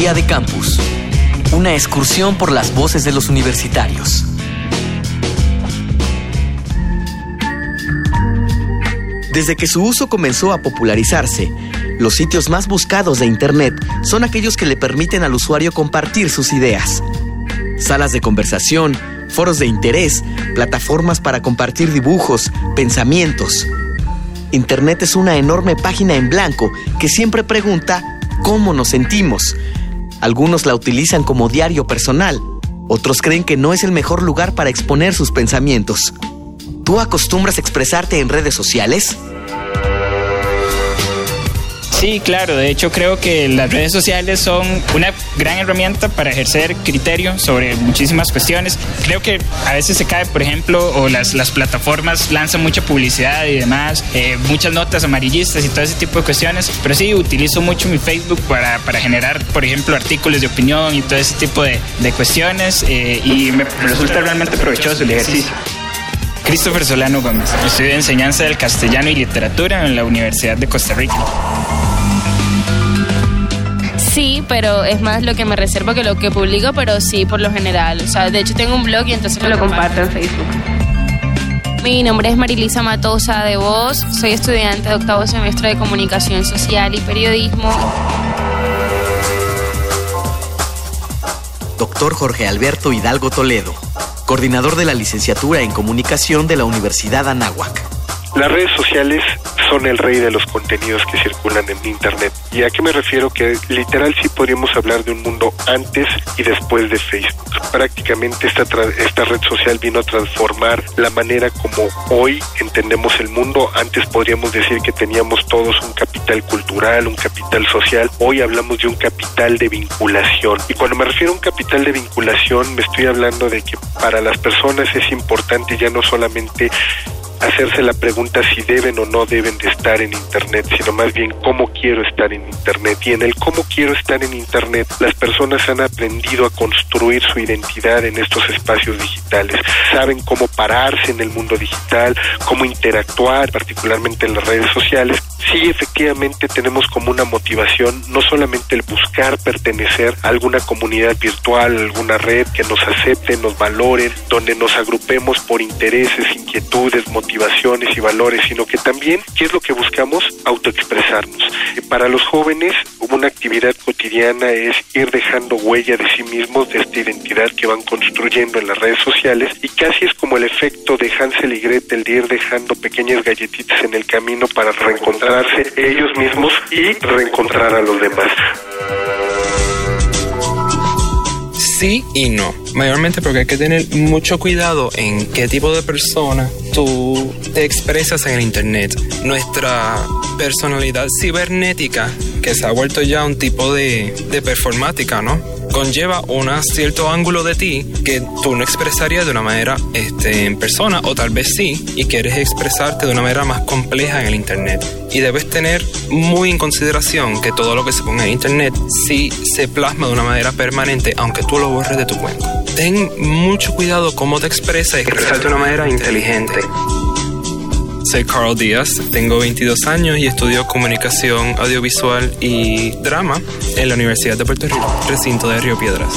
Día de Campus. Una excursión por las voces de los universitarios. Desde que su uso comenzó a popularizarse, los sitios más buscados de Internet son aquellos que le permiten al usuario compartir sus ideas. Salas de conversación, foros de interés, plataformas para compartir dibujos, pensamientos. Internet es una enorme página en blanco que siempre pregunta cómo nos sentimos. Algunos la utilizan como diario personal, otros creen que no es el mejor lugar para exponer sus pensamientos. ¿Tú acostumbras expresarte en redes sociales? Sí, claro. De hecho, creo que las redes sociales son una gran herramienta para ejercer criterio sobre muchísimas cuestiones. Creo que a veces se cae, por ejemplo, o las, las plataformas lanzan mucha publicidad y demás, eh, muchas notas amarillistas y todo ese tipo de cuestiones. Pero sí, utilizo mucho mi Facebook para, para generar, por ejemplo, artículos de opinión y todo ese tipo de, de cuestiones. Eh, y me resulta realmente provechoso el ejercicio. Christopher Solano Gómez. Estudio enseñanza del castellano y literatura en la Universidad de Costa Rica. Sí, pero es más lo que me reservo que lo que publico, pero sí por lo general. O sea, de hecho tengo un blog y entonces lo comparto en Facebook. Mi nombre es Marilisa Matosa de Voz, soy estudiante de octavo semestre de Comunicación Social y Periodismo. Doctor Jorge Alberto Hidalgo Toledo, coordinador de la licenciatura en Comunicación de la Universidad Anáhuac. Las redes sociales son el rey de los contenidos que circulan en Internet. ¿Y a qué me refiero? Que literal sí podríamos hablar de un mundo antes y después de Facebook. Prácticamente esta, esta red social vino a transformar la manera como hoy entendemos el mundo. Antes podríamos decir que teníamos todos un capital cultural, un capital social. Hoy hablamos de un capital de vinculación. Y cuando me refiero a un capital de vinculación, me estoy hablando de que para las personas es importante ya no solamente hacerse la pregunta si deben o no deben de estar en Internet, sino más bien cómo quiero estar en Internet. Y en el cómo quiero estar en Internet, las personas han aprendido a construir su identidad en estos espacios digitales. Saben cómo pararse en el mundo digital, cómo interactuar, particularmente en las redes sociales. Sí, efectivamente tenemos como una motivación no solamente el buscar pertenecer a alguna comunidad virtual, alguna red que nos acepte, nos valoren, donde nos agrupemos por intereses, inquietudes, motivaciones y valores, sino que también, ¿qué es lo que buscamos? Autoexpresarnos. Para los jóvenes, una actividad cotidiana es ir dejando huella de sí mismos, de esta identidad que van construyendo en las redes sociales, y casi es como el efecto de Hansel y Gretel de ir dejando pequeñas galletitas en el camino para ellos mismos y reencontrar a los demás sí y no. Mayormente porque hay que tener mucho cuidado en qué tipo de persona tú te expresas en el Internet. Nuestra personalidad cibernética, que se ha vuelto ya un tipo de, de performática, ¿no? conlleva un cierto ángulo de ti que tú no expresarías de una manera este, en persona o tal vez sí y quieres expresarte de una manera más compleja en el internet. Y debes tener muy en consideración que todo lo que se ponga en internet sí se plasma de una manera permanente aunque tú lo borres de tu cuenta. Ten mucho cuidado cómo te expresas y expresarte de una manera inteligente soy Carl Díaz, tengo 22 años y estudio comunicación audiovisual y drama en la Universidad de Puerto Rico, recinto de Río Piedras.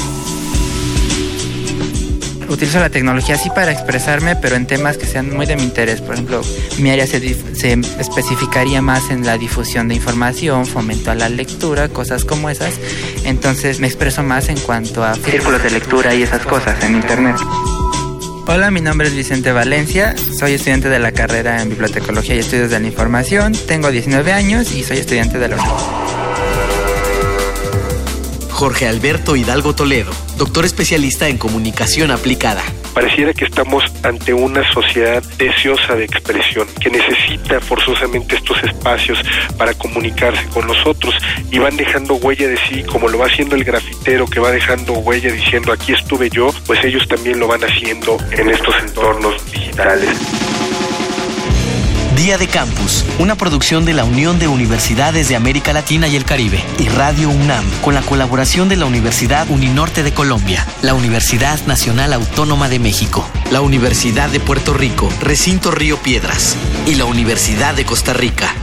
Utilizo la tecnología así para expresarme, pero en temas que sean muy de mi interés. Por ejemplo, mi área se, se especificaría más en la difusión de información, fomento a la lectura, cosas como esas. Entonces me expreso más en cuanto a círculos de lectura y esas cosas en Internet. Hola, mi nombre es Vicente Valencia, soy estudiante de la carrera en Bibliotecología y Estudios de la Información, tengo 19 años y soy estudiante de la UNAM. Jorge Alberto Hidalgo Toledo, doctor especialista en comunicación aplicada. Pareciera que estamos ante una sociedad deseosa de expresión, que necesita forzosamente estos espacios para comunicarse con nosotros y van dejando huella de sí, como lo va haciendo el grafitero que va dejando huella diciendo aquí estuve yo, pues ellos también lo van haciendo en estos entornos digitales. Día de Campus, una producción de la Unión de Universidades de América Latina y el Caribe y Radio UNAM, con la colaboración de la Universidad Uninorte de Colombia, la Universidad Nacional Autónoma de México, la Universidad de Puerto Rico, Recinto Río Piedras y la Universidad de Costa Rica.